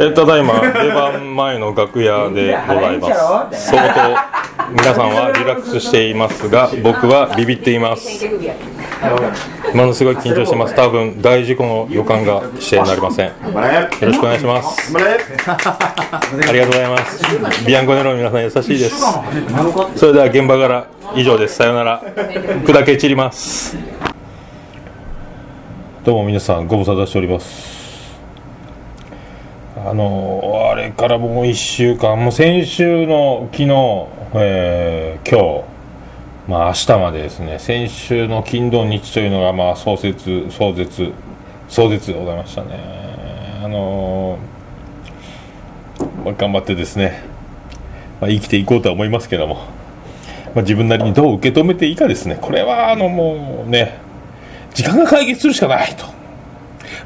えただいま出番前の楽屋でございます。相当皆さんはリラックスしていますが僕はビビっています。ものすごい緊張してます。多分大事故の予感がしてなりません。よろしくお願いします。ありがとうございます。ビアンコネロの皆さん優しいです。それでは現場から以上です。さようなら。砕け散ります。どうも皆さんご無沙汰しております。あのあれからもう1週間。もう先週の昨日、えー、今日。まあ明日までですね。先週の金土日というのがまあ壮絶壮絶壮絶でございましたね。あのー、まあ、頑張ってですね、まあ、生きていこうとは思いますけども、まあ、自分なりにどう受け止めていいかですね。これはあのもうね時間が解決するしかないと。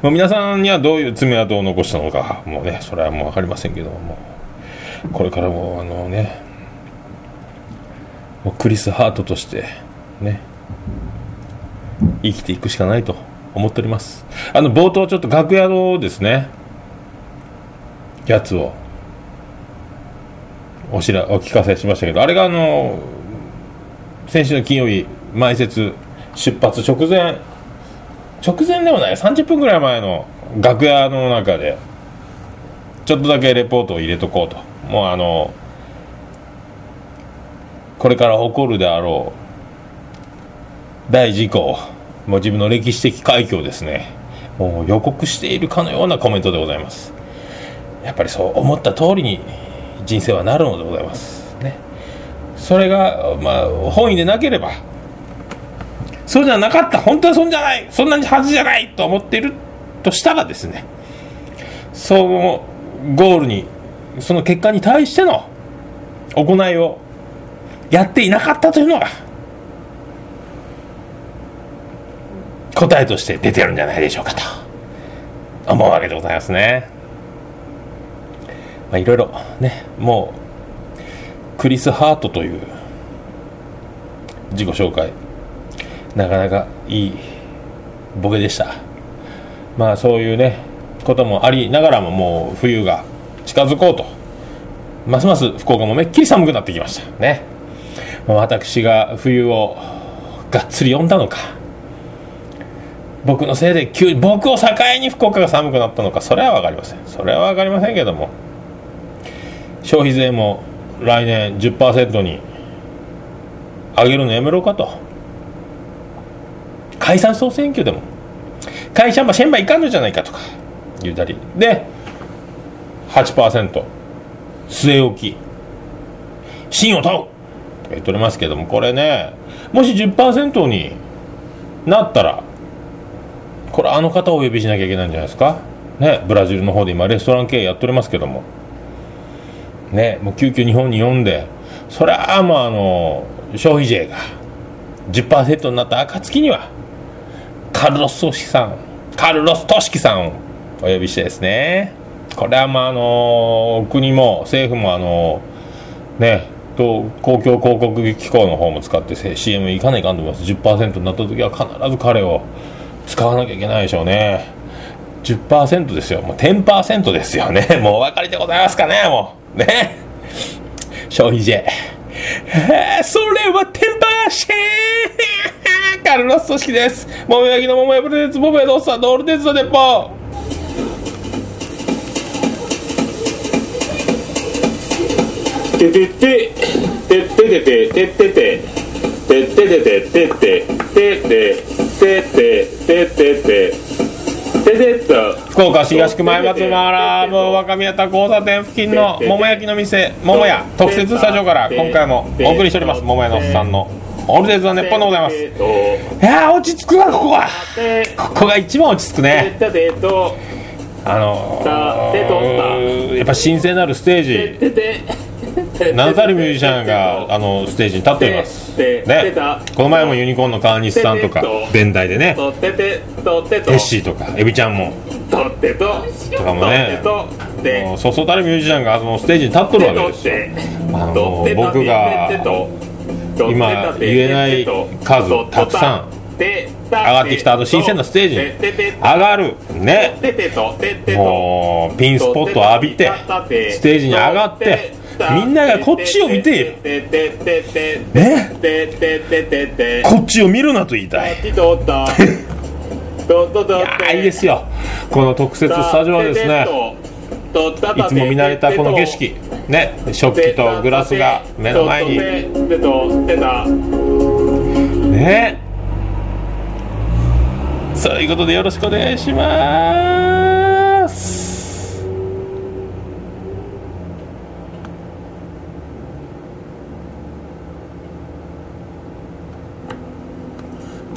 まあ、皆さんにはどういう爪痕を残したのかもうねそれはもう分かりませんけどもこれからもあのねもうクリス・ハートとしてね生きていくしかないと思っております。あの冒頭ちょっと楽屋のですね。やつをおしらお聞かせしましたけどあれがあの先週の金曜日前説出発直前直前でもない30分ぐらい前の楽屋の中でちょっとだけレポートを入れとこうと。もうあのこれから起こるであろう大事故もう自分の歴史的快挙ですねもう予告しているかのようなコメントでございます。やっぱりそう思った通りに人生はなるのでございます。ね。それがまあ本意でなければそうじゃなかった。本当はそんじゃない。そんなはずじゃない。と思っている。としたらですね。そのゴールにその結果に対しての行いをやっていなかったというのが答えとして出てるんじゃないでしょうかと。思うわけでございますね。まあ、いろいろねもうクリス・ハートという自己紹介なかなかいいボケでした。まあそういうねこともありながらももう冬が近づこうと。ますます福岡もめっきり寒くなってきましたね、私が冬をがっつり読んだのか。僕のせいで急に僕を境に福岡が寒くなったのか。それは分かりません。それは分かりませんけども。消費税も来年10%に上げるのやめろかと。解散総選挙でも。会社もシェンバいかんのじゃないかとか。言うたり。で8%据え置き。芯を問う。とか言っておりますけども。これねもし10%になったらこれあの方をお呼びしなきゃいけないんじゃないですか。ねブラジルの方で今レストラン経営やっておりますけども。ねもう急遽日本に呼んでそれはまああの消費税が10%になった暁にはカルロス・トシキさん、カルロス・トシキさんをお呼びしてですね、これはまああの国も政府もあのね、と公共広告機構の方も使って CM いかないかんと思います。10%になった時は必ず彼を使わなきゃいけないでしょうね。10%ですよ。もう10%ですよね。もうお分かりでございますかね、もう。ね。消費税。え、それはテンパーシェーカルロス組織です。桃焼きの桃屋プレゼンツ、桃屋のおっさんのオールデンツの電報。ててて、てててて、ててて、てててて、ててて、ててて、ててて、福岡市東区前松原若宮田交差点付近の桃焼きの店桃屋特設スタジオから今回もお送りしております桃屋のおっさんのオールデイズの熱波でございます。いや落ち着くわここは。ここが一番落ち着くね。あの、やっぱ神聖なるステージ名だたるミュージシャンがあのステージに立っていますねこの前もユニコーンの川西さんとか弁台でねテッシーとかエビちゃんもとかもねそうそうたるミュージシャンがそのステージに立っとるわけですよあの僕が今言えない数たくさん上がってきた後新鮮なステージに上がるね。もうピンスポットを浴びてステージに上がってみんながこっちを見ているねこっちを見るなと言いたい。いやいいですよ。この特設スタジオはですねいつも見慣れたこの景色。ね。食器とグラスが目の前に。ねそういうことでよろしくお願いします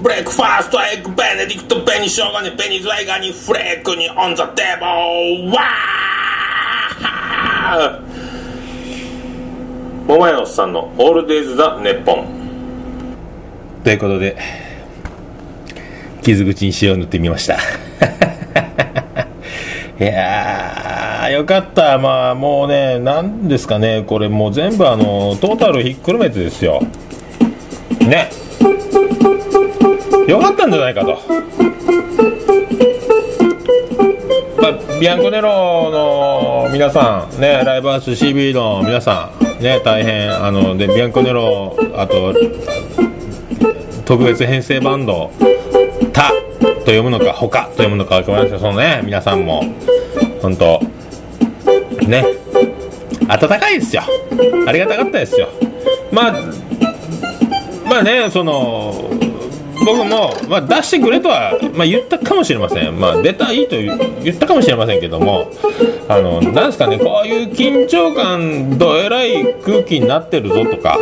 breakfast エッグベネディクトベニショウガニベニズワイガニフレークに on the table wow桃屋のおっさんのオールデイズ・ザ・ネッポン。ということで傷口に塩を塗ってみました。いやーよかった。まあもうね何ですかね。これもう全部あのトータルひっくるめてですよ。ね。よかったんじゃないかと、まあ、ビアンコネロの皆さんねライブハウス CB の皆さんね大変あのでビアンコネロあと特別編成バンド「た」と読むのか「ほか」と読むのか分かりませんそのね皆さんも。本当ね。温かいですよ。ありがたかったですよ。まあまあねその僕も、まあ、出してくれとは、まあ、言ったかもしれません、まあ、出たいと言ったかもしれませんけども、あのなんですかね、こういう緊張感、どえらい空気になってるぞとか、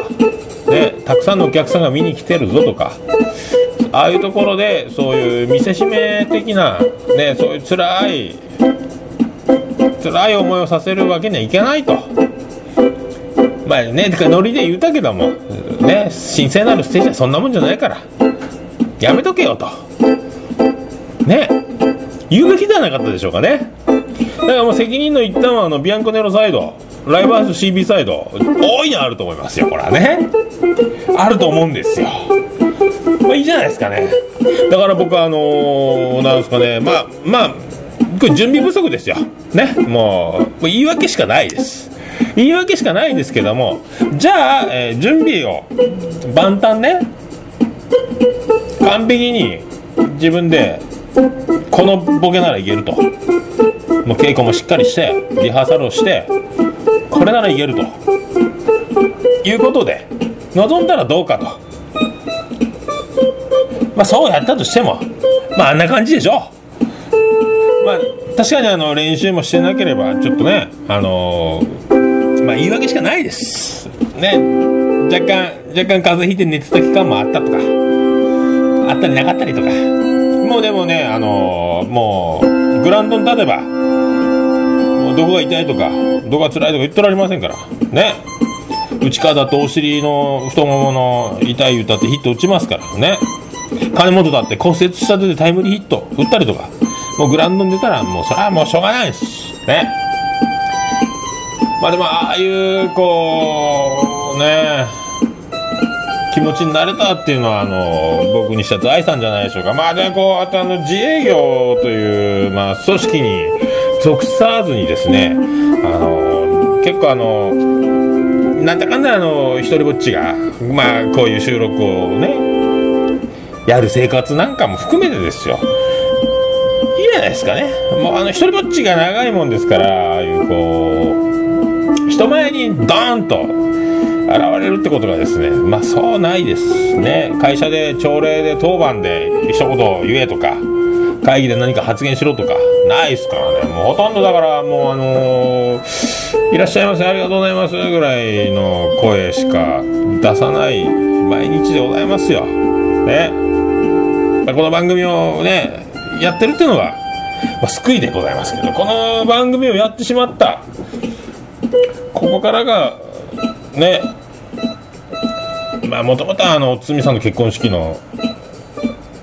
ね、たくさんのお客さんが見に来てるぞとか、ああいうところで、そういう見せしめ的な、ね、そういう辛い、辛い思いをさせるわけにはいけないと。まあね、ノリで言うたけども、ね、神聖なるステージはそんなもんじゃないから。やめとけよと。ね。言うべきではなかったでしょうかね。だからもう責任の一端はあのビアンコネロサイド、ライブハウス CB サイド、大いにあると思いますよ、これはね。あると思うんですよ。まあいいじゃないですかね。だから僕はあのー、なんですかね、まあ、まあ、これ準備不足ですよ。ね。もう、もう言い訳しかないです。言い訳しかないですけども、じゃあ、えー、準備を万端ね、完璧に自分でこのボケならいけると。もう稽古もしっかりしてリハーサルをしてこれならいけると。いうことで望んだらどうかと。まあそうやったとしてもまああんな感じでしょ。まあ確かにあの練習もしてなければちょっとねあのー、まあ言い訳しかないです。ね。若干若干風邪ひいて寝てた期間もあったとかあったりなかったりとか。もうでもね、あのー、もう、グラウンドに立てば、もうどこが痛いとか、どこが辛いとか言ってられませんから。ね。内側だとお尻の太ももの痛い歌ってヒット打ちますからね。金本だって骨折した手でタイムリーヒット打ったりとか。もうグラウンドに出たらもうそれはもうしょうがないです。ね。まあでもああいう、こう、ね、気持ちになれたっていうのはあの僕にした財産じゃないでしょうか。まあでこうあとあの自営業という、まあ、組織に属さずにですねあの結構あのなんだかんだあの一人ぼっちがまあこういう収録をねやる生活なんかも含めてですよ。いいじゃないですかね。もうあの一人ぼっちが長いもんですからああいうこう人前にドーンとれるってことがですねまあそうないですね。会社で朝礼で当番で一言言えとか会議で何か発言しろとかないですからね。もうほとんどだからもうあのー、いらっしゃいませありがとうございますぐらいの声しか出さない毎日でございますよ。ね。この番組をねやってるっていうのが、まあ、救いでございますけどこの番組をやってしまったここからがねまあもともとあの堤さんの結婚式の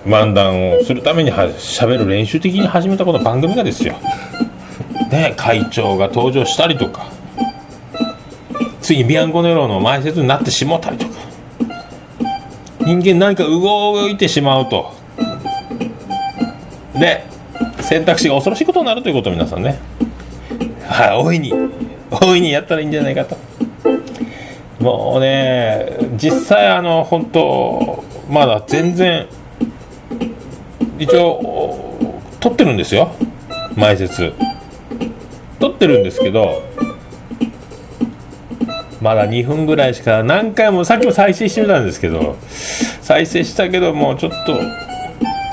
漫談をするためには喋る練習的に始めたこの番組がですよ。ね会長が登場したりとかついにビアンコネロの前説になってしもたりとか人間何か動いてしまうと。で選択肢が恐ろしいことになるということを皆さんねはい大いに大いにやったらいいんじゃないかと。もうね実際あの本当まだ全然一応撮ってるんですよ。前説撮ってるんですけどまだ2分ぐらいしか何回もさっきも再生してみたんですけど再生したけどもうちょっと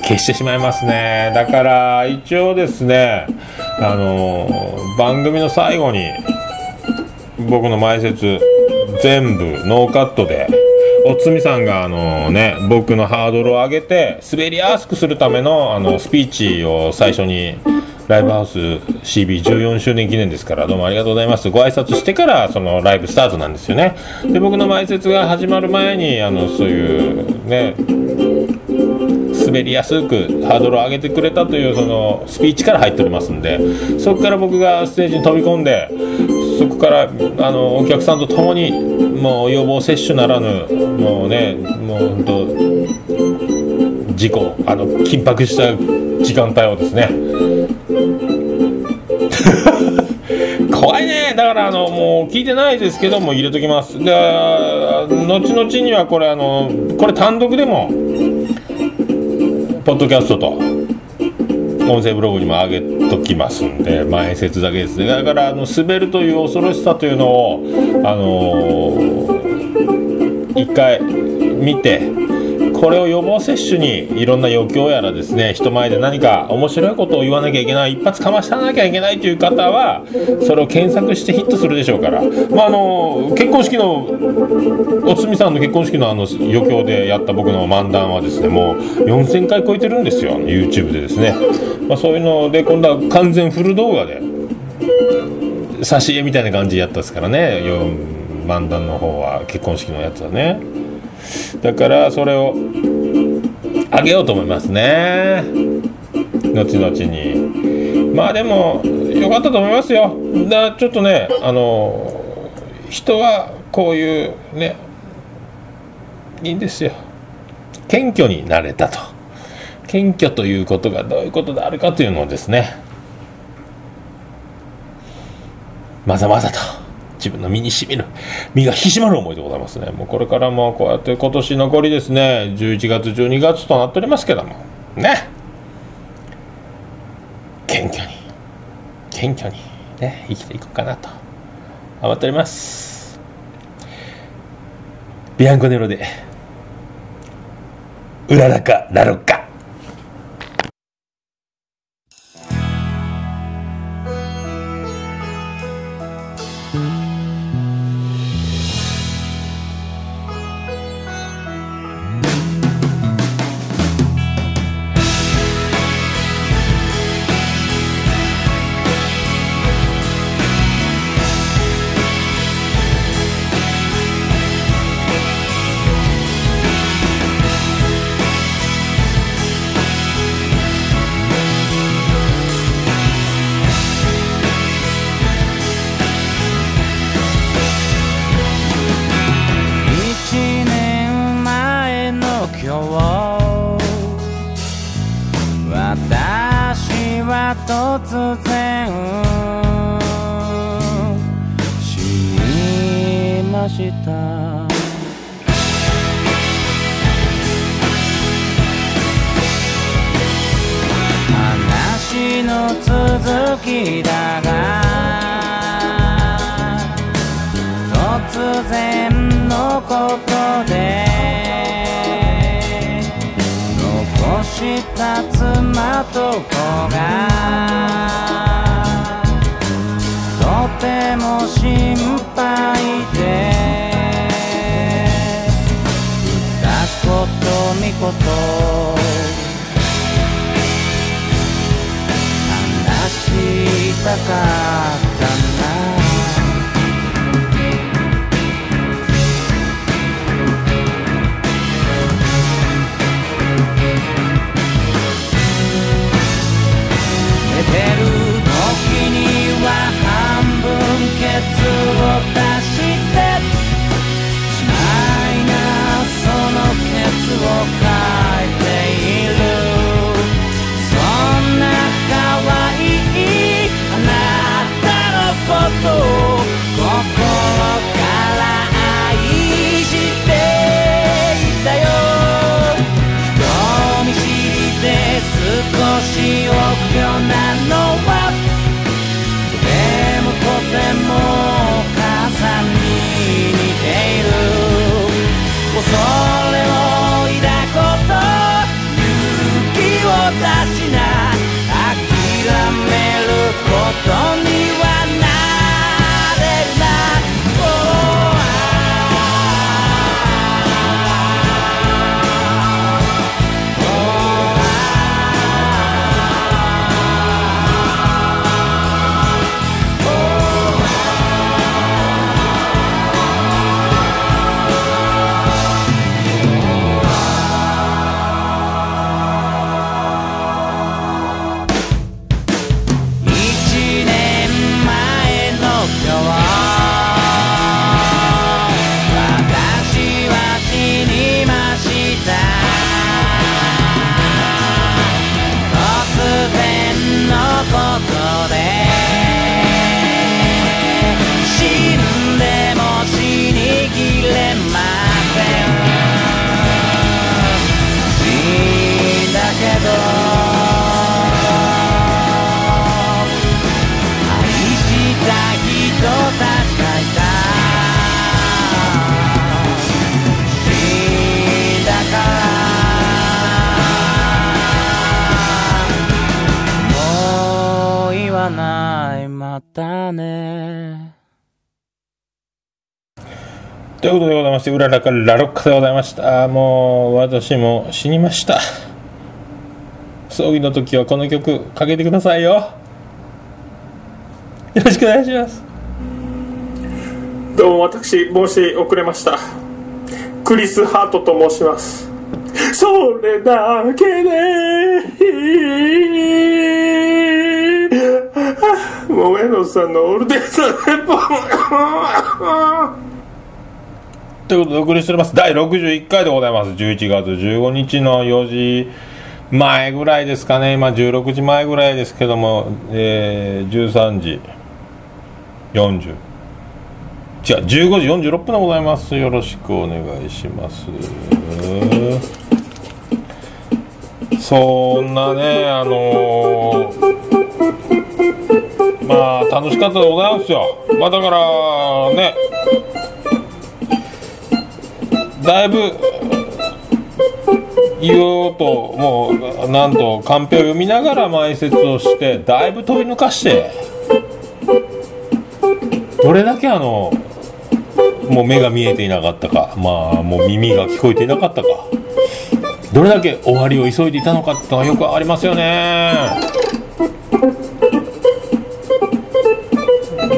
消してしまいますね。だから一応ですねあの番組の最後に僕の前説全部ノーカットで。おつみさんがあのね僕のハードルを上げて滑りやすくするためのあのスピーチを最初にライブハウス CB14 周年記念ですからどうもありがとうございます。ご挨拶してからそのライブスタートなんですよね。で僕の前説が始まる前にあのそういうね滑りやすくハードルを上げてくれたというそのスピーチから入っておりますんでそこから僕がステージに飛び込んでそこからあのお客さんと共にもう予防接種ならぬもうねもう本当事故あの緊迫した時間帯をですね。怖いね。だからあのもう聞いてないですけども入れときます。で後々にはこれあのこれ単独でもポッドキャストと音声ブログにも上げときますんで前説だけですね。だからあの滑るという恐ろしさというのをあのー、一回見てこれを予防接種にいろんな余興やらですね人前で何か面白いことを言わなきゃいけない一発かましたなきゃいけないという方はそれを検索してヒットするでしょうから、まあ、あの結婚式のおつみさんの結婚式のあの余興でやった僕の漫談はですねもう4000回超えてるんですよ YouTube でですね、まあ、そういうので今度は完全フル動画で挿絵みたいな感じでやったですからね漫談の方は結婚式のやつはね。だからそれをあげようと思いますね。後々に。まあでもよかったと思いますよ。だちょっとねあの人はこういうねいいんですよ。謙虚になれたと。謙虚ということがどういうことであるかというのをですね。まざまざと。自分の身にしみる身が引き締まる思いでございますね。もうこれからもこうやって今年残りですね11月12月となっておりますけどもね。謙虚に謙虚にね生きていこうかなと思っております。ビアンコネロでうららかなろか。れ抱と勇気を出しな諦めることにはということでございまして、うららからラロッカでございました。もう、私も死にました。葬儀の時はこの曲かけてくださいよ。よろしくお願いします。どうも私申し遅れましたクリス・ハートと申しますそれだけでもう江野さんのオールデンサーレポということでお送りしております。第61回でございます。11月15日の4時前ぐらいですかね。今16時前ぐらいですけども、えー、13時40。違う、15時46分でございます。よろしくお願いします。そんなね、あのーまあ、楽しかったでございますよ。まあ、だから、ね、だいぶ言おうともうなんとカンペを読みながら前説をしてだいぶ飛び抜かしてどれだけあのもう目が見えていなかったかまあもう耳が聞こえていなかったかどれだけ終わりを急いでいたのかってのがよくありますよね。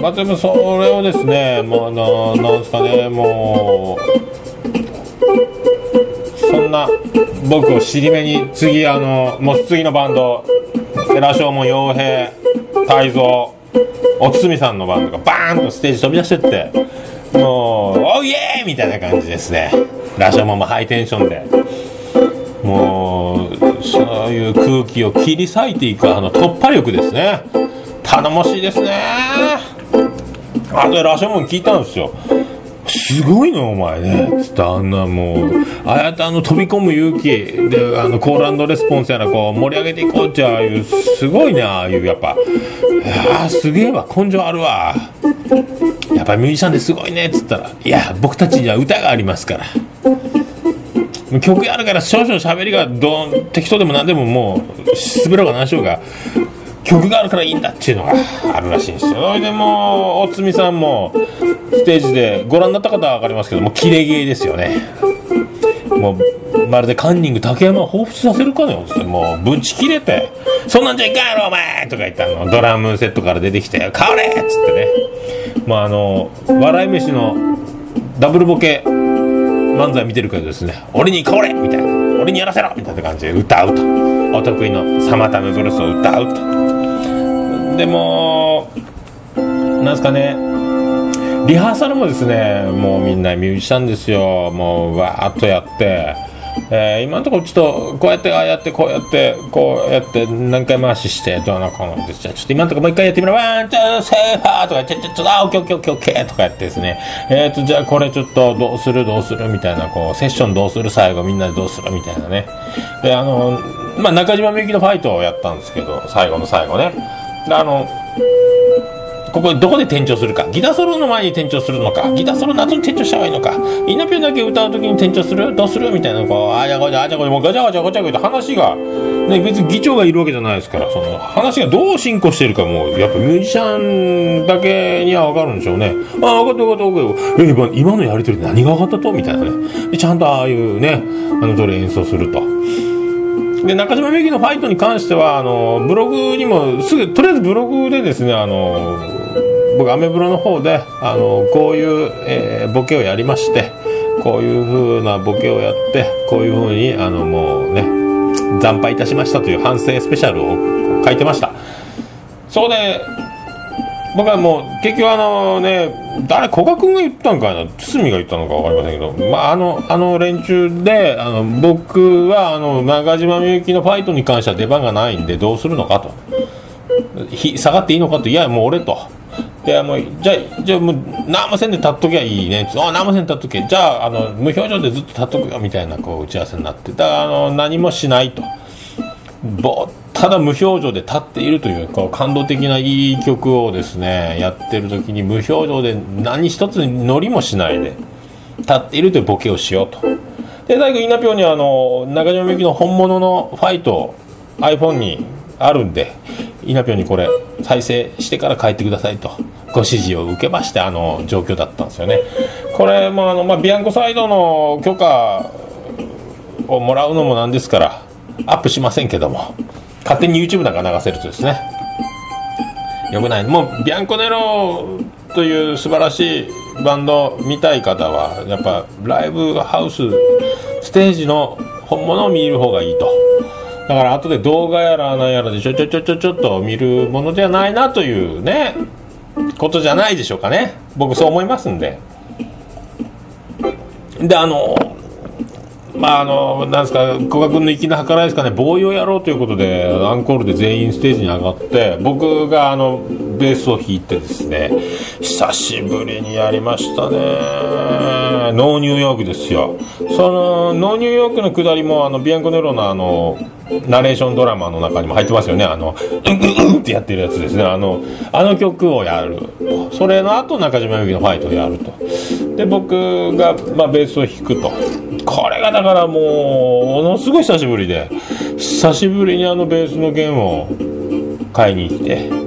まあでもそれをですねまあななんですかねもうそんな僕を尻目に次あのもう次のバンド世良正門洋平泰造おつみさんのバンドがバーンとステージ飛び出してってもう「おいえー!」みたいな感じですね。ラショモンもハイテンションでもうそういう空気を切り裂いていくあの突破力ですね。頼もしいですね。あとでラショモン聞いたんですよ。すごいねお前ね。つってあんなもうああやってあの飛び込む勇気であのコールレスポンスやらこう盛り上げていこうってああいうすごいねああいうやっぱ。ああすげえわ根性あるわ。やっぱミュージシャンですごいねっつったら。いや僕たちには歌がありますから。曲やるから少々喋りがどん適当でも何でももう滑ろうが何しようが。曲があるからいいんだっていうのがあるらしいんですよ。それでもうおつみさんもステージでご覧になった方は分かりますけどもキレゲーですよね。もうまるでカンニング竹山を彷彿させるかのようにもうぶち切れて「そんなんじゃいかんやろお前!」とか言ってあのドラムセットから出てきて「変われ!」っつってね。まああの笑い飯のダブルボケ漫才見てるけどですね俺に変われ！みたいな。俺にやらせろ！みたいな感じで歌うと。お得意の Summertime Blues を歌うと。でもなんですかね。リハーサルもですねもうみんなミュージシャンですよ。もうわーっとやって、えー今のところちょっとこうやってああやってこうやってこうやって何回回ししてどうなこうのでじゃちょっと今のところもう一回やってみろ。 one two three four とかちょちょちょあオッケーオッケーオッケーオッケーとかやってですね。えーとじゃあこれちょっとどうするどうするみたいなこうセッションどうする最後みんなでどうするみたいなねであのまあ中島みゆきのファイトをやったんですけど最後の最後ねであのここでどこで転調するか？ギターソロの前に転調するのか？ギターソロの後に転調した方がいいのか？イナピョンだけ歌う時に転調する？どうする？みたいなこうあやごちゃあちゃごちゃもうガチャガチャガチャガチャ話が、ね、別に議長がいるわけじゃないですからその話がどう進行してるかもやっぱミュージシャンだけには分かるんでしょうね。ああ分かった分かった分かった。え今のやり取り何が分かったと？みたいなね。ちゃんとああいうねあの通り演奏すると。で中島みゆきのファイトに関してはあのブログにもすぐとりあえずブログでですねあの僕アメブロの方であのこういう、えーボケをやりましてこういう風なボケをやってこういう風にあのもうね惨敗いたしましたという反省スペシャルを書いてました。そこで僕はもう結局あのね誰古賀君が言ったんかな？堤が言ったのか分かりませんけど、まあ、あのあの連中であの僕はあの中島みゆきのファイトに関しては出番がないんでどうするのかと。下がっていいのかと。いやもう俺と。いやもうじゃあじゃあもう何もせんで立っときゃいいね。あ何もせんで立っとけ。じゃああの無表情でずっと立っとくよみたいなこう打ち合わせになって。だからあの何もしないと。ぼただ無表情で立っているというこう感動的ないい曲をですねやってる時に無表情で何一つ乗りもしないで立っているというボケをしようと。で最後イナピョンにはあの中島みゆきの本物のファイト iPhone にあるんでイナピョンにこれ再生してから帰ってくださいと。ご指示を受けましてあの状況だったんですよね。これもあの、まあ、ビアンコサイドの許可をもらうのもなんですからアップしませんけども勝手に YouTube なんか流せるとですね。よくない。もうビアンコネロという素晴らしいバンド見たい方はやっぱライブハウスステージの本物を見る方がいいと。だから後で動画やらなんやらでちょちょちょちょちょっと見るものじゃないなというねことじゃないでしょうかね。僕そう思いますんで。であのまああのなんですか古賀君の粋な計らいですかね。ボーイをやろうということでアンコールで全員ステージに上がって僕があのベースを弾いてですね久しぶりにやりましたね。ノーニューヨークですよ。そのノーニューヨークの下りもあのビアンコネロのあのナレーションドラマの中にも入ってますよね。あのうんうんうんってやってるやつですね。あのあの曲をやる。それの後中島みゆきのファイトをやると。で僕が、まあ、ベースを弾くと。これがだからもうものすごい久しぶりで。久しぶりにあのベースの弦を買いに行って。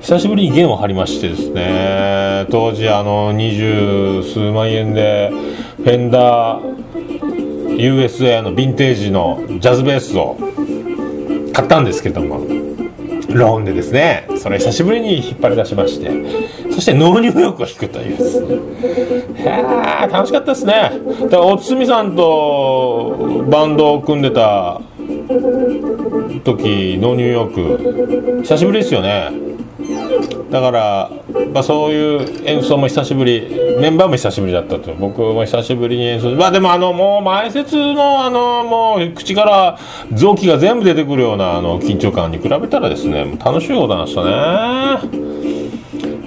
久しぶりに弦を張りましてですね。当時あの二十数万円でフェンダー USA のヴィンテージのジャズベースを買ったんですけどもローンでですねそれ久しぶりに引っ張り出しましてそしてノーニューヨークを弾くというですね。へえ楽しかったですね。だからおつみさんとバンドを組んでた時ノーニューヨーク久しぶりですよね。だから、まあ、そういう演奏も久しぶりメンバーも久しぶりだったと。僕も久しぶりに演奏まあでもあのもう前説のあのもう口から臓器が全部出てくるようなあの緊張感に比べたらですね楽しいことなんでしたね。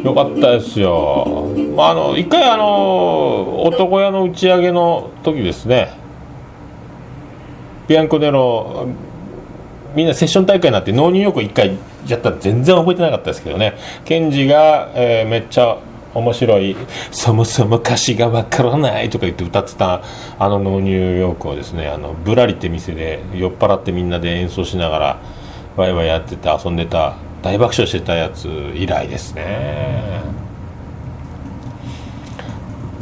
よかったですよ。まああの一回あの男屋の打ち上げの時ですねビアンコネロみんなセッション大会になってノーニューヨーク1回やった全然覚えてなかったですけどね。ケンジが、えーめっちゃ面白い「そもそも歌詞がわからない」とか言って歌ってたあのノーニューヨークをですねあのぶらりって店で酔っ払ってみんなで演奏しながらワイワイやってて遊んでた大爆笑してたやつ以来ですね。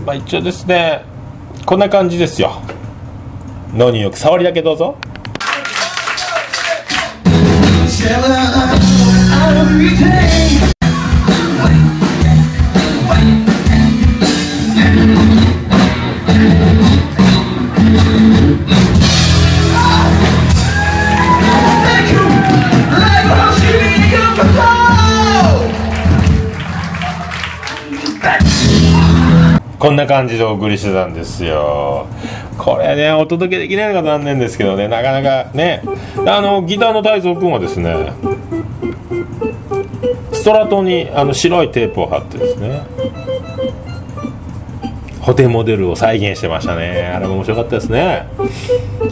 まあ一応ですねこんな感じですよ。ノーニューヨーク触りだけどうぞ。こんな感じでお送りしてたんですよ。これねお届けできないのが残念ですけどねなかなかね。あのギターの太蔵君はですねストラトにあの白いテープを貼ってですね。ホテモデルを再現してましたね。あれも面白かったですね。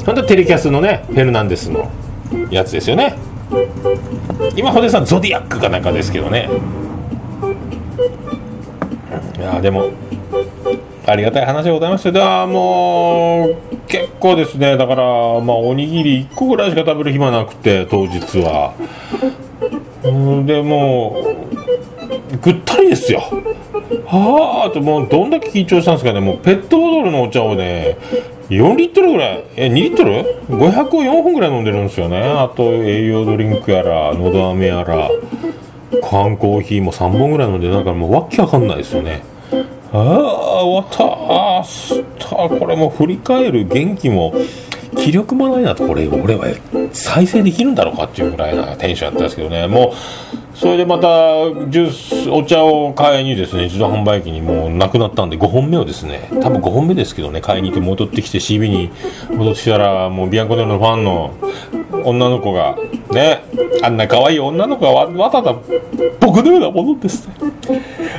本当テレキャスのねフェルナンデスのやつですよね。今ホテさんゾディアックかなんかですけどね。いやでもありがたい話でございますよ。でもう、結構ですね、だから、まあ、おにぎり1個ぐらいしか食べる暇なくて、当日は。んでもう、ぐったりですよ。はあと、もう、どんだけ緊張したんですかね、もう、ペットボトルのお茶をね、4リットルぐらい、え、2リットル ?500 を4本ぐらい飲んでるんですよね。あと、栄養ドリンクやら、のど飴やら、缶コーヒーも3本ぐらい飲んで、だからもう、わけわかんないですよね。ああ、終わった。ああ、すった。これもう振り返る元気も、気力もないなと、これ、俺は再生できるんだろうかっていうぐらいなテンションやったんですけどね。もう、それでまた、ジュース、お茶を買いにですね、自動販売機にもうなくなったんで、5本目をですね、多分5本目ですけどね、買いに行って戻ってきて CB に戻ってきたら、もうビアンコネロのファンの女の子が、ね、あんな可愛い女の子がわわざわざ僕のようなものですね。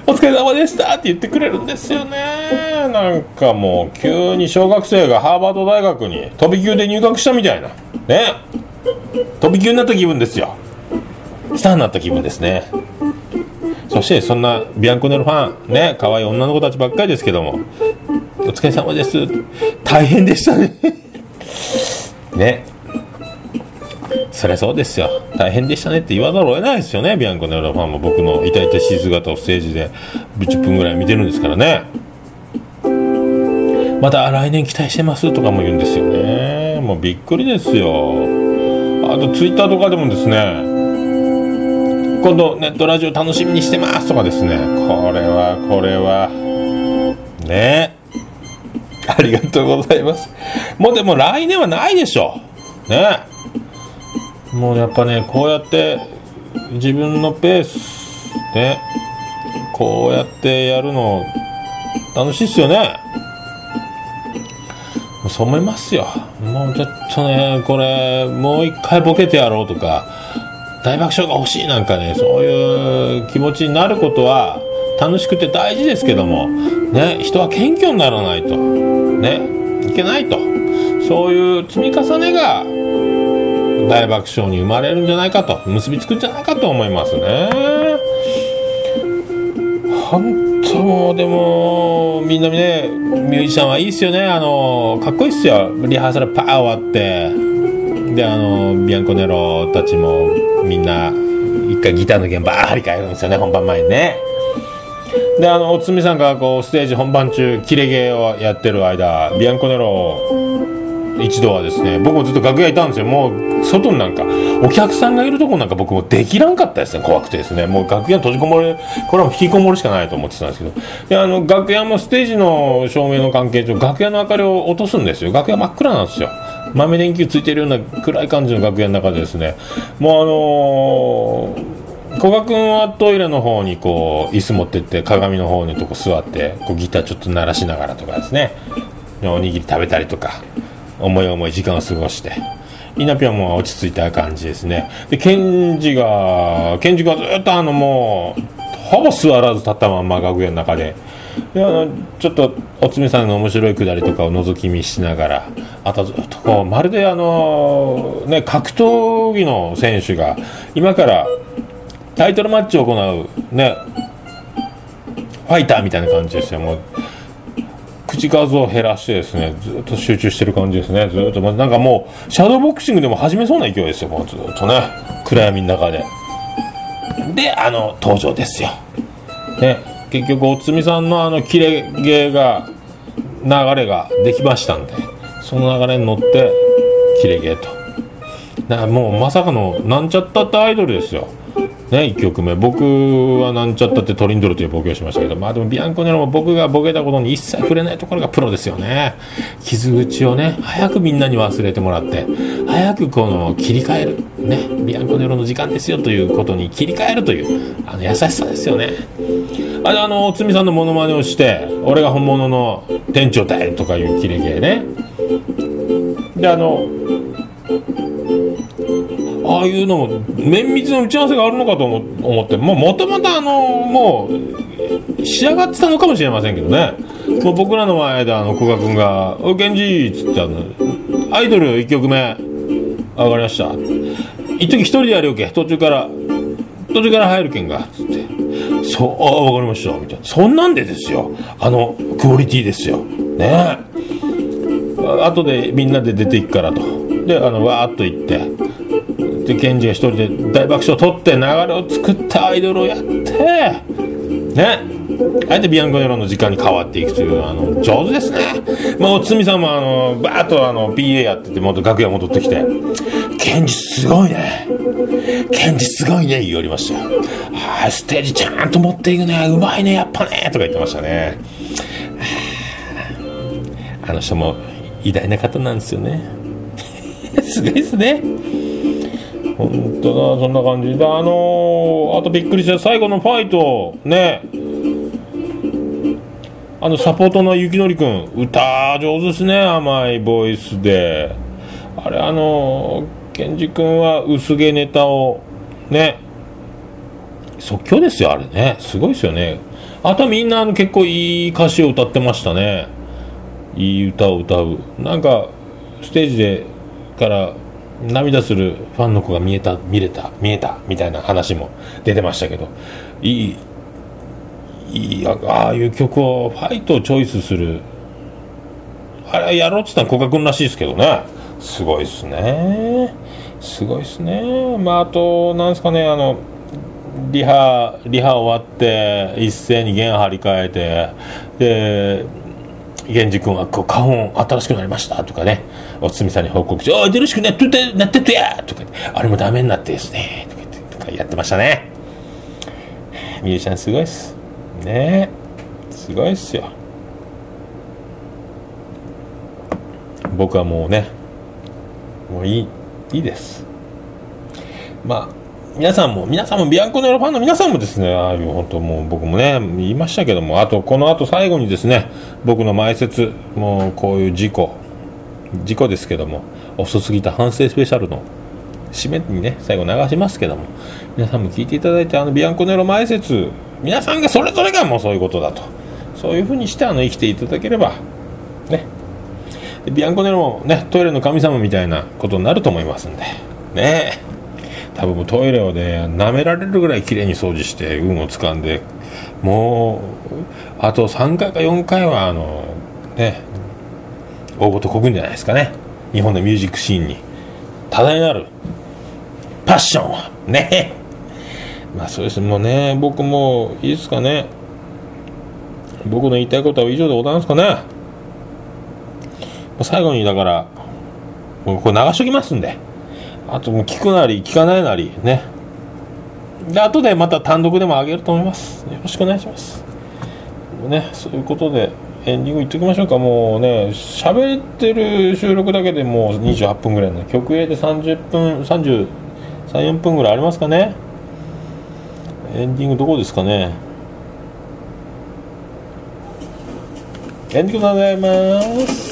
お疲れ様でしたって言ってくれるんですよね。なんかもう、急に小学生がハーバード大学に飛び級で入学したみたいな。ね。飛び級になった気分ですよ。スターになった気分ですね。そして、そんなビアンコネルファン、ね、可愛い女の子たちばっかりですけども、お疲れ様です。大変でしたね。ね。そりゃそうですよ。大変でしたねって言わざるを得ないですよね、ビアンコネロファンも僕の痛々しい姿をステージで10分ぐらい見てるんですからね。また来年期待してますとかも言うんですよね。もうびっくりですよ。あとツイッターとかでもですね、今度ネットラジオ楽しみにしてますとかですね、これはこれは、ね。ありがとうございます。もうでも来年はないでしょ。ね。もうやっぱねこうやって自分のペースでこうやってやるの楽しいっすよね。そう思いますよ。もうちょっとねこれもう一回ボケてやろうとか。大爆笑が欲しいなんかねそういう気持ちになることは楽しくて大事ですけどもね人は謙虚にならないとねいけないと。そういう積み重ねが大爆笑に生まれるんじゃないかと結びつくんじゃないかと思いますね。本当もうでもみんなねミュージシャンはいいっすよね。あのかっこいいっすよ。リハーサルパー終わって。であのビアンコネロたちもみんな一回ギターの弦バー張り替えるんですよね本番前にね。であのおつみさんがこうステージ本番中キレゲーをやってる間ビアンコネロ一度はですね僕もずっと楽屋いたんですよ。もう外になんかお客さんがいるとこなんか僕もできらんかったですね怖くてですね。もう楽屋閉じこもるこれはも引きこもるしかないと思ってたんですけど。であの楽屋もステージの照明の関係上楽屋の明かりを落とすんですよ。楽屋真っ暗なんですよ。豆電球ついてるような暗い感じの楽屋の中でですね。もうあのー古賀君はトイレの方にこう椅子持ってって鏡の方にとこ座ってこうギターちょっと鳴らしながらとかですね。おにぎり食べたりとか思い思い時間を過ごして。イナピョンも落ち着いた感じですね。でケンジがケンジがずっとあのもうほぼ座らず立ったまま楽屋の中でであのちょっとおつみさんの面白いくだりとかを覗き見しながらあとずっとこうまるであのね格闘技の選手が今からタイトルマッチを行うねファイターみたいな感じですよ。もう口数を減らしてですねずっと集中してる感じですね。ずっとなんかもうシャドーボクシングでも始めそうな勢いですよ。もうずっとね暗闇の中で。であの登場ですよ。ね。結局おつみさんのあのキレゲーが流れができましたんでその流れに乗ってキレゲーと。だからもうまさかのなんちゃったってアイドルですよ。ね、1曲目。僕はなんちゃったってトリンドルというボケをしましたけどまあでもビアンコネロも僕がボケたことに一切触れないところがプロですよね。傷口をね早くみんなに忘れてもらって早くこの切り替える。ねビアンコネロの時間ですよということに切り替えるというあの優しさですよね。あれあのつみさんのモノマネをして俺が本物の店長だよとかいうキレゲーね。であのああいうのも綿密な打ち合わせがあるのかと思ってもともとあのもう仕上がってたのかもしれませんけどね。もう僕らの前であの古賀君が「おケンジ」っつってあの「アイドル1曲目上がりました」一時一人でやるよけ途中から途中から入るけんが」つってそうあわかりました。みたいな。そんなんでですよ。あのクオリティですよ。ね。あ後でみんなで出ていくからと。であのわーっと行って。でケンジが一人で大爆笑を取って流れを作ってアイドルをやって。ね。あえてビアンコネロの時間に変わっていくというあの上手ですね。まあおつみさんもあのバーッとあの PA やっててもっと楽屋戻ってきて「ケンジすごいね。ケンジすごいね」言われましたよ「ああステージちゃんと持っていくね。うまいねやっぱね」とか言ってましたね。あの人も偉大な方なんですよね。すごいですね。本当だそんな感じ。であのー、あとびっくりした最後のファイト。ね。あのサポートのゆきのりくん。歌上手ですね甘いボイスで。あれあのケンジ君は薄毛ネタをね即興ですよあれね。すごいですよね。あとみんな結構いい歌詞を歌ってましたね。いい歌を歌う。なんかステージでから涙するファンの子が見えた見れた見えたみたいな話も出てましたけど。いいいいああいう曲をファイトをチョイスする。あれやろうって言ったら古賀君らしいですけどね。すごいっすね。すごいっすね。まああとなんですかねあのリハリハ終わって一斉に弦張り替えてで源氏君はこう花本新しくなりましたとかね。おつみさんに報告して「ああ新しくなっててなっててや!」とかあれもダメになってですねとか言ってとかやってましたね。ミュージシャンすごいっす。ね。すごいっすよ。僕はもうねもういい。いいです。まあ皆さんも皆さんもビアンコネロファンの皆さんもですねああいう本当もう僕もね言いましたけどもあとこの後最後にですね僕の前説もうこういう事故事故ですけども遅すぎた反省スペシャルの締めにね最後流しますけども皆さんも聞いていただいてあのビアンコネロ前説皆さんがそれぞれがもうそういうことだとそういうふうにしてあの生きていただければねでビアンコネロもねトイレの神様みたいなことになると思いますんで。ね。多分もうトイレをね舐められるぐらい綺麗に掃除して運をつかんでもうあと3回か4回はあのね大ごとこぐんじゃないですかね。日本のミュージックシーンに多大なるパッションを。ね。まあそうですもうね僕もいいですかね。僕の言いたいことは以上でございますかね。最後にだからもうこれ流しときますんで。あともう聞くなり聞かないなりね。で後でまた単独でも上げると思います。よろしくお願いします。ねそういうことでエンディングいっときましょうか。もうね喋ってる収録だけでもう28分ぐらいの。曲入れで30分33,4分ぐらいありますかね。エンディングどこですかね。エンディングでございます。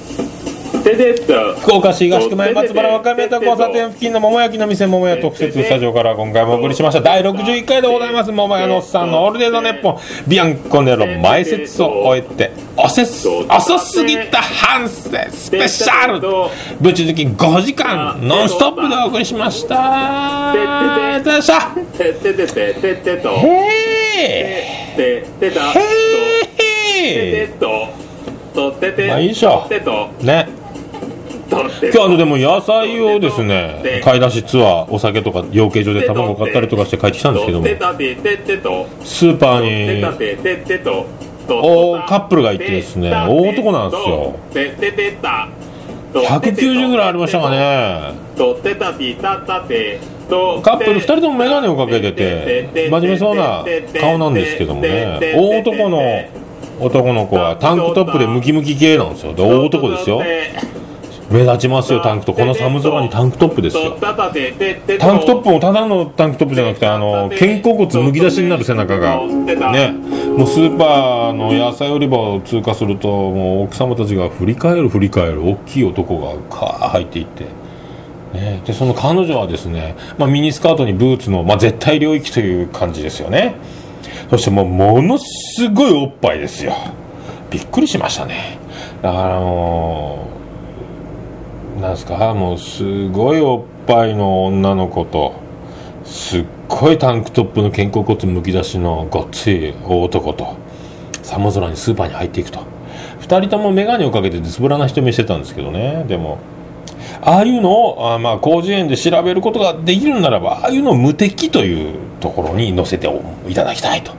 てと福岡市東区前松原若宮と交差点付近の桃焼きの店桃屋特設スタジオから今回もお送りしました。第61回でございます。桃屋のおっさんのオールデイドネッポン。ビアンコネロ前説を終えて遅す遅すぎた反省スペシャル。ぶち抜き5時間ノンストップでお送りしましたありがとうございましへててたーてへてととててまあいいでしょね今日あのでも野菜をですね買い出しツアーお酒とか養鶏場で卵買ったりとかして帰ってきたんですけどもスーパーにてててとおカップルがいてですね大男なんですよ。てててた190ぐらいありましたかね。とてたてたたてとカップル2人とも眼鏡をかけてて真面目そうな顔なんですけどもね。大男の男の子はタンクトップでムキムキ系なんですよ。で大男ですよ目立ちますよタンクトップ。この寒空にタンクトップですよ。タンクトップもただのタンクトップじゃなくてあの肩甲骨むき出しになる背中がねもうスーパーの野菜売り場を通過するともう奥様たちが振り返る振り返る大きい男がカー入っていって、ね、でその彼女はですね、まあ、ミニスカートにブーツの、まあ、絶対領域という感じですよねそしてもうものすごいおっぱいですよびっくりしましたねだからもうなんすか？もうすごいおっぱいの女の子とすっごいタンクトップの肩甲骨むき出しのごっつい大男と寒空にスーパーに入っていくと。2人とも眼鏡をかけてつぶらな瞳してたんですけどね。でもああいうのをあまあ広辞苑で調べることができるならばああいうのを無敵というところに載せていただきたいと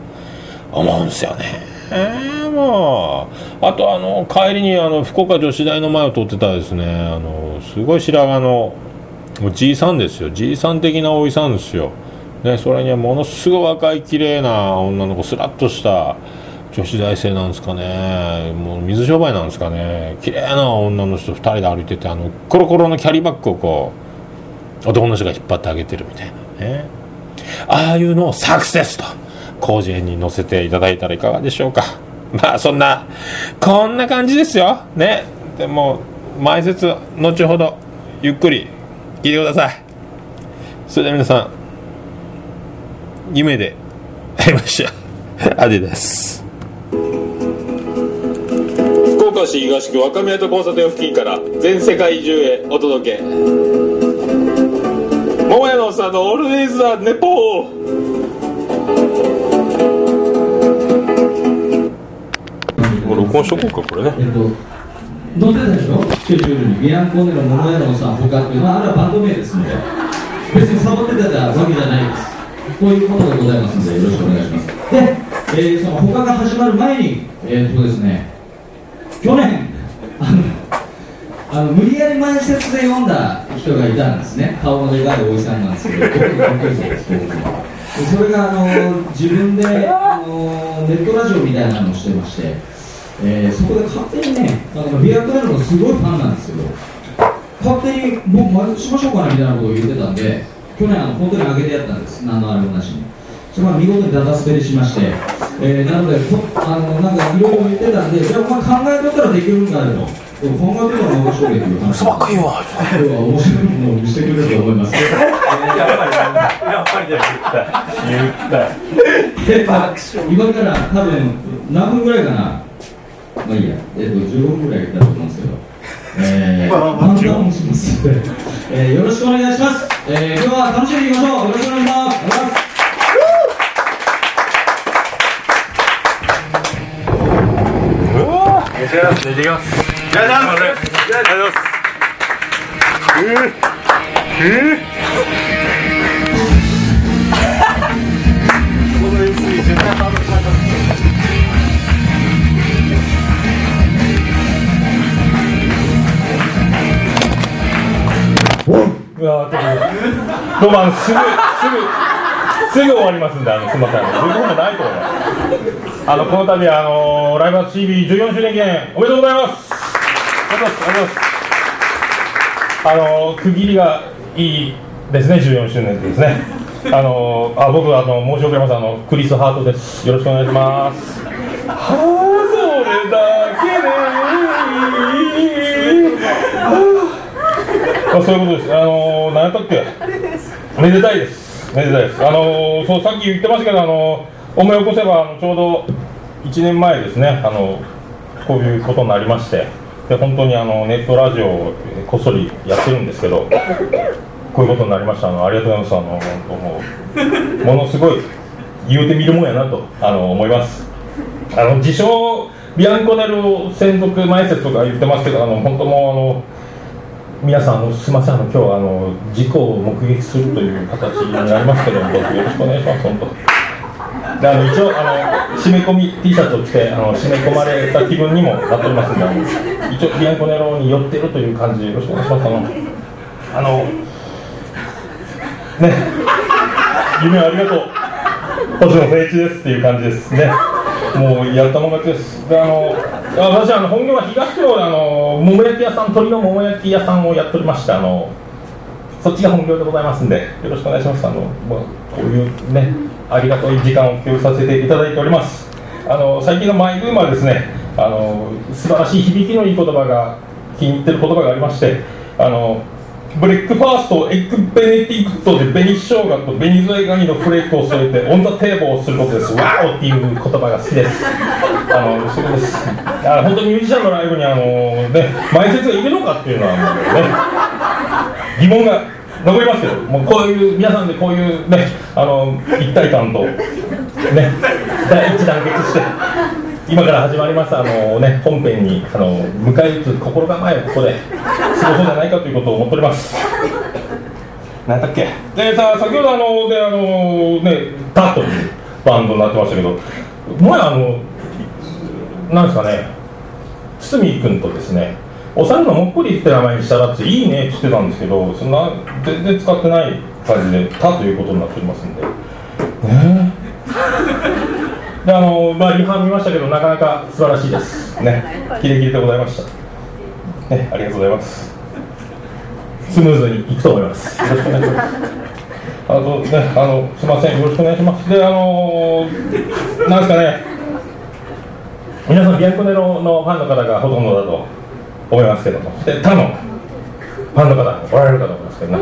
思うんですよね。えー、もうあとあの帰りにあの福岡女子大の前を通ってたですね。あのすごい白髪のじいさんですよ。じいさん的なおじさんですよ、ね、それにはものすごい若い綺麗な女の子スラッとした女子大生なんですかね。もう水商売なんですかね。綺麗な女の人2人で歩いててあのコロコロのキャリーバッグをこう男の人が引っ張ってあげてるみたいなね。ああいうのをサクセスと。広辞苑に載せていただいたらいかがでしょうか。まあそんなこんな感じですよ。ね。でも前説後ほどゆっくり聞いてください。それでは皆さん夢で会いましょう。アディです。福岡市東区若宮と交差点付近から全世界中へお届け。桃屋のおっさんのオールディーズ・ザ・ネポも録音しとこうかこれね。えっと、載ってたでしょスケジュールにビアンコネの桃屋のさん他っていう、まあ、あれはバンド名ですので別にサボってたわけじゃないです。こういうことでございますのでよろしくお願いします。で、えーその他が始まる前にえーっとですね去年あのあの無理やり前説で読んだ人がいたんですね。顔のでかいおじさんなんですけどそれがあの自分であのネットラジオみたいなのをしてましてえーそこで勝手にね、あのビアクラブのすごいファンなんですけど、勝手に僕、前しましょうかなみたいなことを言ってたんで、去年、あの本当に上げてやったんです、何のあれもなしに。それは見事にダダ滑りしまして、えーなので、こあのなんかいろいろ言ってたんで、じゃあ、お前考えとったらできるんだよと、考えとったら面白いっていう話。そば食いわ今日は面白いものを見せてくれると思います。やっぱり言った。言った。で今から多分何分ぐらいかな、まあいいや、えっと15分ぐらいだと思うんですけど、えー、漫談をします、えー、よろしくお願いします、えー、今日は楽しんでいきましょう、よろしくお願いします。お願いしますうわーどうもあのすぐすぐすぐ終わりますんであのすみませんあの15分もない。と思い。ますあのこの度あのライブハウス TV14 周年記念おめでとうござい。ますありがとうござい。ますあの区切りがい。い。ですね14周年ですねあのあ僕あの申し遅れますあのクリスハートですよろしくお願い。しますはあそれだけであそういうことです。あのー、何やったっけ？めでたいです。めでたいです。あのー、そう、さっき言ってましたけど、あのー、思い起こせば、あの、ちょうど。1年前ですね、あの、こういうことになりまして。で、本当に、あの、ネットラジオをこっそりやってるんですけど。こういうことになりました。あの、ありがとうございます。あの、本当もう。ものすごい。言うてみるもんやなと、あの、思います。あの、自称。ビアンコネル専属前説とか言ってますけど、あの、本当もう、あの。皆さんあのすみませんあの今日はあの事故を目撃するという形になりますけどもどうぞよろしくお願いします本当であの一応あの締め込み T シャツを着てあの締め込まれた気分にもなっておりますんであの一応ビアンコネロに寄ってるという感じでよろしくお願いしますあのあのね夢ありがとう星野誠一ですっていう感じですねもうやったもん勝ちですであのあ私あの本業は東京であの桃焼き屋さん鶏の桃焼き屋さんをやっておりましてあのそっちが本業でございますんでよろしくお願いします。あの、まあ、こういうねありがたい時間を共有させていただいております。あの最近のマイブームはですねあの素晴らしい響きのいい言葉が気に入ってる言葉がありましてあの breakfast エッグベネディクトで紅生姜と紅ズワイガニのフレークを添えて on the table をすることです。 wow っていう言葉が好きです。あのそこですあの本当にミュージシャンのライブにあのね前説がいるのかっていうのはもうね疑問が残りますけどもうこういう皆さんでこういうねあの一体感とね第一団結して今から始まりますあのね本編にあの迎え撃つ心構えをここで過ごそうじゃないかということを思っております。何だっけ？でさ先ほどあのであのねタッというバンドになってましたけどもやあのなんですかね。堤君とですねお猿のもっこりって名前にしたらっていいねって言ってたんですけどそんな全然使ってない感じで「た」ということになっておりますんで。ねえであのまあリハ見ましたけどなかなか素晴らしいです。ね。キレキレでございました。ねありがとうございます。スムーズにいくと思います。よろしくお願いします。あとねあのすみません。よろしくお願いします。であのなんですかね。皆さんビアンコネロのファンの方がほとんどだと思いますけども。で他のファンの方おられるかと思いますけどね。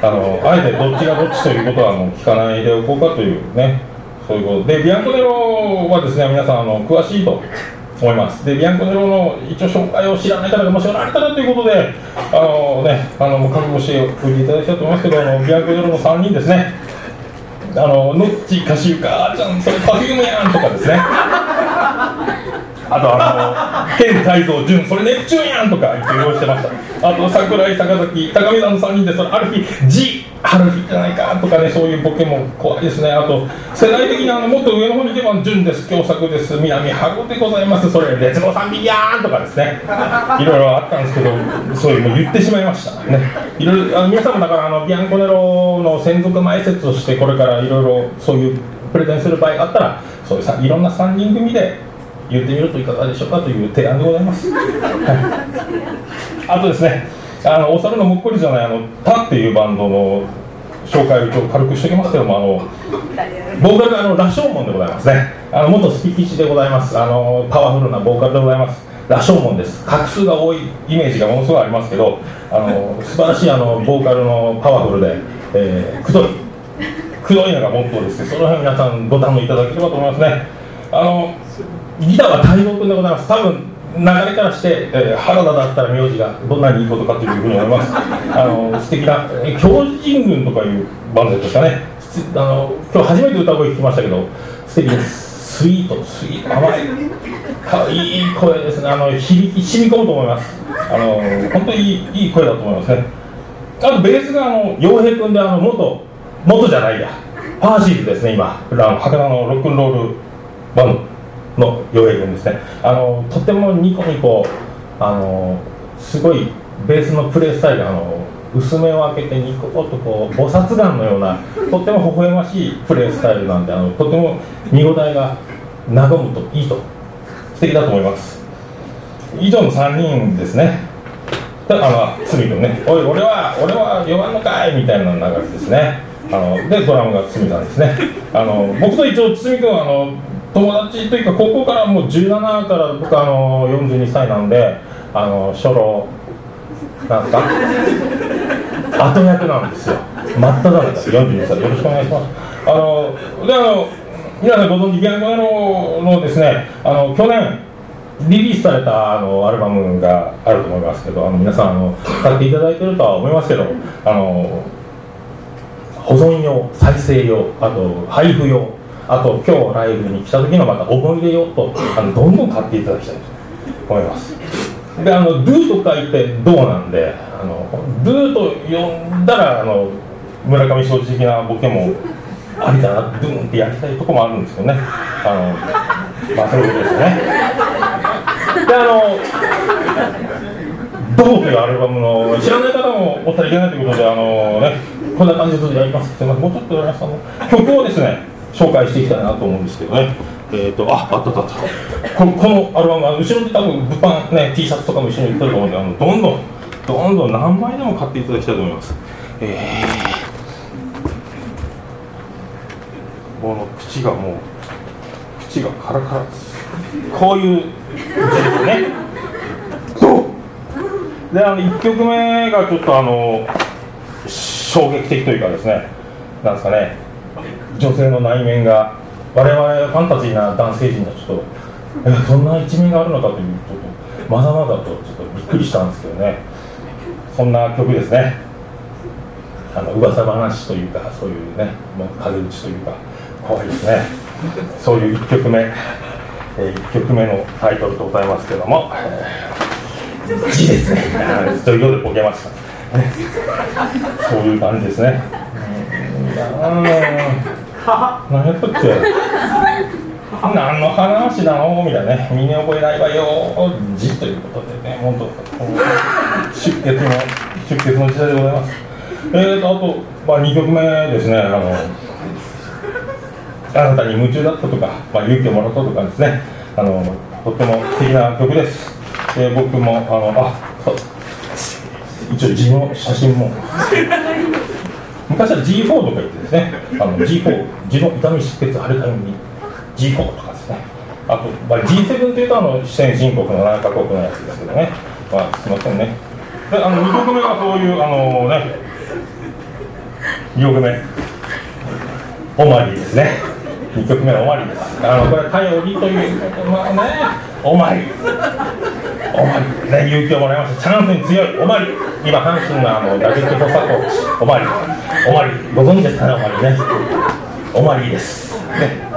あのあえてどっちがどっちということはもう聞かないでおこうかというね。そういうこと。でビアンコネロはですね皆さんあの詳しいと思います。でビアンコネロの一応紹介を知らない方がもしおられたらということであのねあの覚悟しておいていただきたいと思いますけどあのビアンコネロの3人ですね。あのノッチ、カシウカ、ーちゃん、それパフュームやんとかですね。あとあの、天泰造純、それネプチューンやんとか言って用意してました。あと桜井、坂崎、高見さんの3人で、それある日、ジ、春日じゃないかとかね、そういうボケも怖いですね。あと、世代的にあの、もっと上の方に行けば、純です、京作です、南春でございます、それ、劣後三匹やんとかですね。いろいろあったんですけど、そういうの言ってしまいました。ね。いろいろ、あの皆さんもだから、あの、ビアンコネロの専属前説として、これからいろいろそういうプレゼンする場合があったら、そういうさ、いろんな3人組で、言ってみるといかがでしょうかという提案でございます。はい、あとですね、あのお猿のもっこりじゃないあのタっていうバンドの紹介を一応軽くしておきますけども、あのボーカルがあの羅生門でございますね。あの元スピキチでございます。あのパワフルなボーカルでございます。羅生門です。画数が多いイメージがものすごいありますけど、あの素晴らしいあのボーカルのパワフルで、えー、くどい。くどいのがモットーですね。その辺皆さんご堪能いただければと思いますね。あのギターは太蔵君でございます。多分流れからして、えー原田だったら名字がどんなにいいことかというふうに思います。あの素敵なえー狂人軍とかいうバンドですかね。あの今日初めて歌声聞きましたけど素敵です。スイートスイート。甘い。かいい声ですね。あの響き染み込むと思います。あの本当にいいいい声だと思いますね。あとベースがあの洋平君であの元元じゃないや。パーシーズですね今。あの博多のロックンロールバンドの洋平君ですね。あのとってもニコニコあのすごいベースのプレースタイルあの薄めを開けてニコッとこう菩薩眼のようなとっても微笑ましいプレースタイルなんであのとても見応えが和むといいと素敵だと思います。以上の3人ですね。であの堤君ね「おい俺は俺は弱んのかい」みたいな流れですね。あのでドラムが堤さんですね。あの僕と一応堤君はあの友達というか高校からもう17から僕あの42歳なんであの初老。なんすか後役なんですよ。真っ只中42歳。よろしくお願いします。あのであの皆さんご存知ビアンコネロのですねあの去年リリースされたあのアルバムがあると思いますけどあの皆さんあの買っていただいてるとは思いますけどあの保存用再生用あと配布用あと今日ライブに来た時のまた思い出用とあのどんどん買っていただきたいと思います。であの「do」と書いて「どう」なんであの「do」と呼んだらあの村上正直的なボケもありかな「ドゥン」ってやりたいとこもあるんですけどね。あのまあそういうことですよね。であの「どう」というアルバムの知らない方もおったらいけないということであのねこんな感じでやります。すみません。もうちょっとやります。あの曲をですね紹介していきたいなと思うんですけどね。えーとああっあったあった。ここのアルバムあの後ろに多分物販ね T シャツとかも一緒に売ってると思うんであのどんどんどんどん何枚でも買っていただきたいと思います。えー、この口がもう口がカラカラです。こういう字ですね。であの1曲目がちょっとあの衝撃的というかですねなんですかね女性の内面が我々ファンタジーな男性陣にはちょっとえそんな一面があるのかというちょっとまだまだとちょっとびっくりしたんですけどね。そんな曲ですね。あの噂話というかそういうねもう風打ちというか怖いですね。そういう1曲目、え1曲目のタイトルでございますけども「字、ですね。ということでボケました、そういう感じですね。うん何やったっけ。何の話なのみたいなね。身に覚えないわよ字ということでね。本当出血の出血の時代でございます。えーとあと、まあ、2曲目ですね。あのあなたに夢中だったとか、まあ、勇気をもらったとかですね。あのとっても素敵な曲です。で僕もあのあそう。一応字の写真も。昔は G4 とか言ってですね。あの G4 字の痛み出血腫れたように。G4 とかですね。あと、まあ、G7 というとあの先進国の7カ国のやつですけどね。まあすいませんね。であの2曲目はそういうあのね2曲目。オマリーですね2曲目はオマリーです。あのこれは頼りというまあねオマリオマリね勇気をもらいました。チャンスに強いオマリ今阪神のあの打撃補佐コーチオマリオマリご存知ですかねオマリね。オマリーです。ね。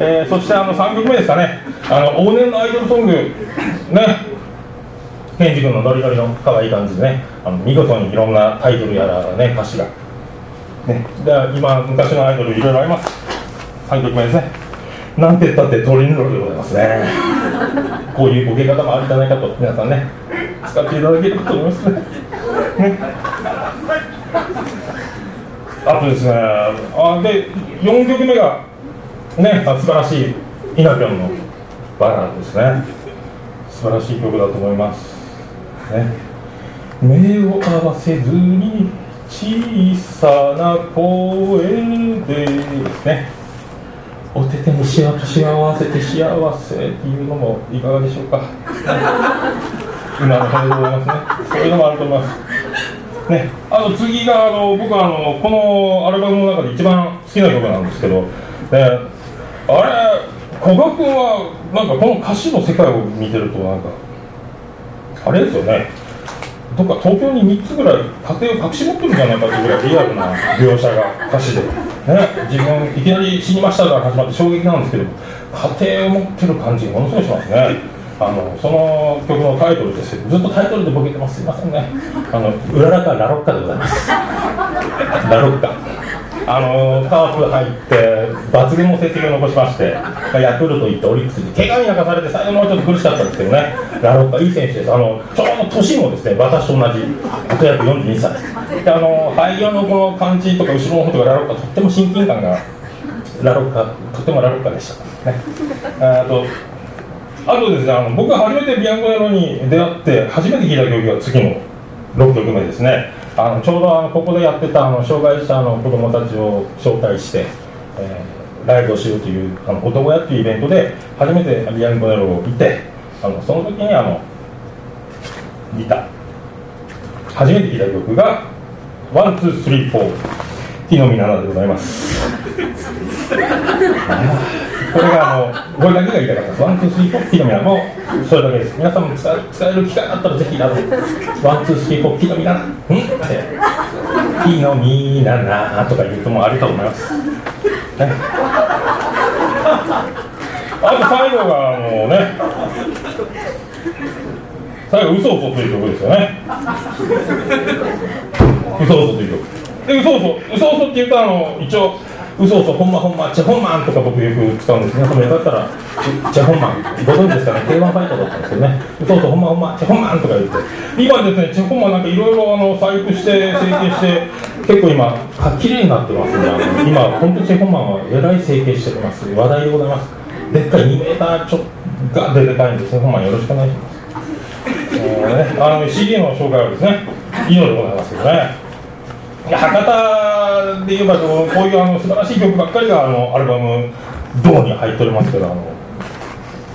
えー、そしてあの3曲目ですかね。あの往年のアイドルソング。ね。ケンジ君のノリノリの可愛い感じでね。あの見事にいろんなタイトルやらね歌詞が。ね。で今昔のアイドルいろいろあります。3曲目ですね。なんて言ったってトリンロールでございますね。こういうボケ方もあるんじゃないかと皆さんね。使っていただければと思いますね。ね。あとですねあで4曲目がね素晴らしいイナピョンのバラードですね。素晴らしい曲だと思います。ね。目を合わせずに小さな声でですねお手手にしわとしわわせて幸せっていうのもいかがでしょうか？今の感じでございますね。そういうのもあると思います。ね、あと次があの僕はあのこのアルバムの中で一番好きな曲なんですけど、ね、あれ古賀君はなんかこの歌詞の世界を見てるとなんかあれですよね。どっか東京に3つぐらい家庭を隠し持ってるんじゃないかっていうぐらいリアルな描写が歌詞で、ね、自分いきなり死にましたから始まって衝撃なんですけど家庭を持ってる感じものすごいしますね。あのその曲のタイトルですずっとタイトルでボケてます。すいませんね。あのうららかラロッカでございます。ラロッカ。あのカープ入って抜群の成績を残しましてヤクルト行ってオリックスに怪我に泣かされて最後もうちょっと苦しかったんですけどね。ラロッカいい選手です。あのちょうど年もですね私と同じあと約42歳。であの肺葉のこの感じとか後ろの方とかラロッカとっても親近感がラロッカとてもラロッカでしたね。あとあとですねあの僕が初めてビアンコネロに出会って初めて聴いた曲が次の6曲目ですね。あのちょうどあのここでやってたあの障害者の子どもたちを招待して、えー、ライブをしようというあの男屋っていうイベントで初めてビアンコネロを見てあのその時にあの見た初めて聴いた曲が「ワンツースリーフォーティノミナナでございます。これがあのこれだけが言いたかったですワンツースリーフォーティノミナナもそれだけです皆さんも使え使える機会があったらぜひあのワンツースリーフォーティノミナナんってティノミナナとか言うともうあると思います、ね、あと最後があのね。最後「嘘嘘という曲ですよね。嘘嘘という曲で嘘嘘嘘嘘って言うとあの一応嘘嘘ほんまほんまチェホンマンとか僕よく使うんです皆さんもよかったらチェホンマンご存知ですかね？K1 ファイトだったんですけどね。嘘嘘ほんまほんまチェホンマンとか言って今ですねチェホンマンなんかいろいろあの細工して成形して結構今綺麗になってますね。あの今本当にチェホンマンはえらい成形してます。話題でございますでっかい2メーターちょっがででかいんでチェホンマンよろしくお願いします。ね、あの CD の紹介はですね以上でございますけどね。や博多で言えばこういうあの素晴らしい曲ばっかりがあのアルバム「銅」に入っておりますけどあの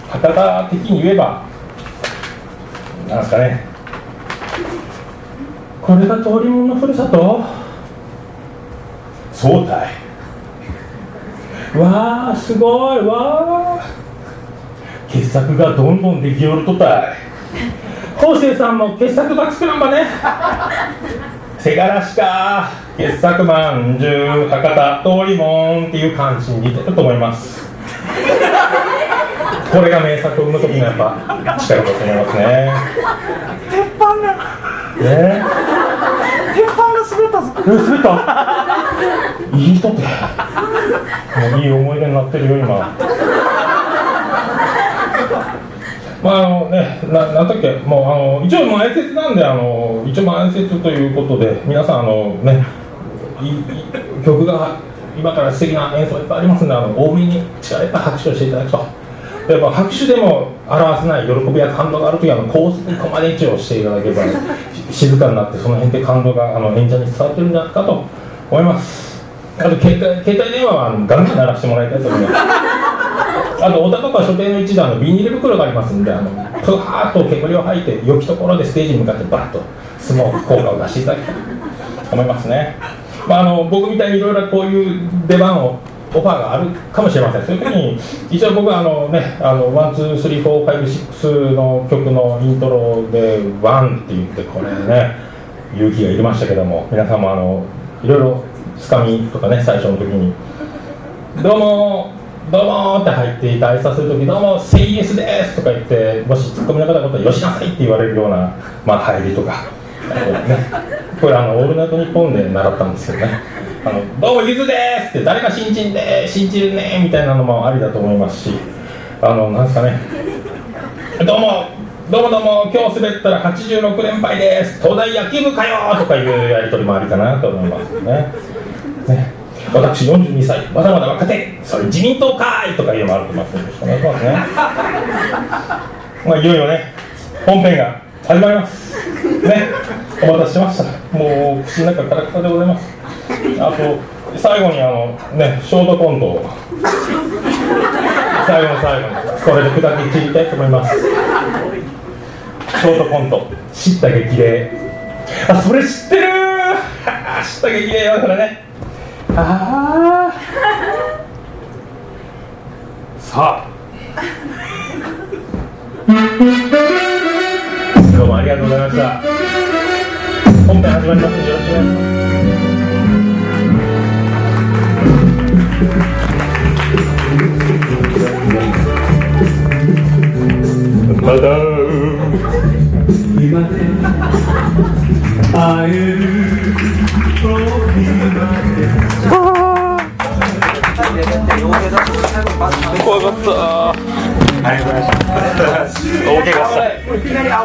博多的に言えばなんですかね。これが通りもんのふるさと？そうたい。わあすごい。わあ傑作がどんどんできよるとたい。昴生さんも傑作ば作らんばね。せがらしか。傑作まんじゅう博多通りもんっていう感じに似てると思います。これが名作を生む時のやっぱ力だと思いますね。鉄板が。ね。鉄板が滑ったぞ。え滑った？いい人って。もういい思い出になってるよ今まああのねななんだっけもうあの一応前説なんであの一応前説ということで皆さんあのねいい曲が今から素敵な演奏いっぱいありますんであの多めに力いっぱい拍手をしていただくと。やっぱ拍手でも表せない喜びや感動があるときはあの高速コマネチをしていただければ静かになってその辺で感動があの演者に伝わってるんじゃないかと思います。あと携帯携帯電話はあのガンガン鳴らしてもらいたいと思います。あと、小田とか書店の一段のビニール袋がありますんで、あの、ふわーっと煙を吐いて、良きところでステージに向かってバッとスモーク効果を出していただきたいと思いますね。まあ、あの、僕みたいにいろいろこういう出番を、オファーがあるかもしれません。そういう時に、一応僕はあのね、あの、 one, two, three, four, five, six の曲のイントロで、 one って言って、これね、勇気がいりましたけども、皆さんもあの、いろいろつかみとかね、最初の時に、どうもどうもって入っていた挨拶するとき、どうも、セイエスですとか言って、もしツッコミの方々はよしなさいって言われるような、まあ、入りとか、ね、これあの、オールナイトニッポンで習ったんですけどね、あのどうも、ゆずですって、誰か新人で、信じるねみたいなのもありだと思いますし、あの、なんですかね、どうも、どうもどうも、今日滑ったら86連敗です、東大野球部かよとかいうやり取りもありかなと思いますね。ね。私42歳、まだまだ若手、それ自民党かいとかいうのもあると思いますので、よろしくお願いしますね。まあ、いよいよね、本編が始まります。ね、お待たせしました。もう、口の中カラカラでございます。あと、最後にあの、ね、ショートコントを、最後の最後に、それで砕き散りたいと思います。ショートコント、知った激励。あ、それ知ってるー 知った激励よ、それね。ああさあ。どうもありがとうございました。本編始まりますのでよろしくお願いしますまた。今で会える時まで怖かった。ありがとうございました大怪我した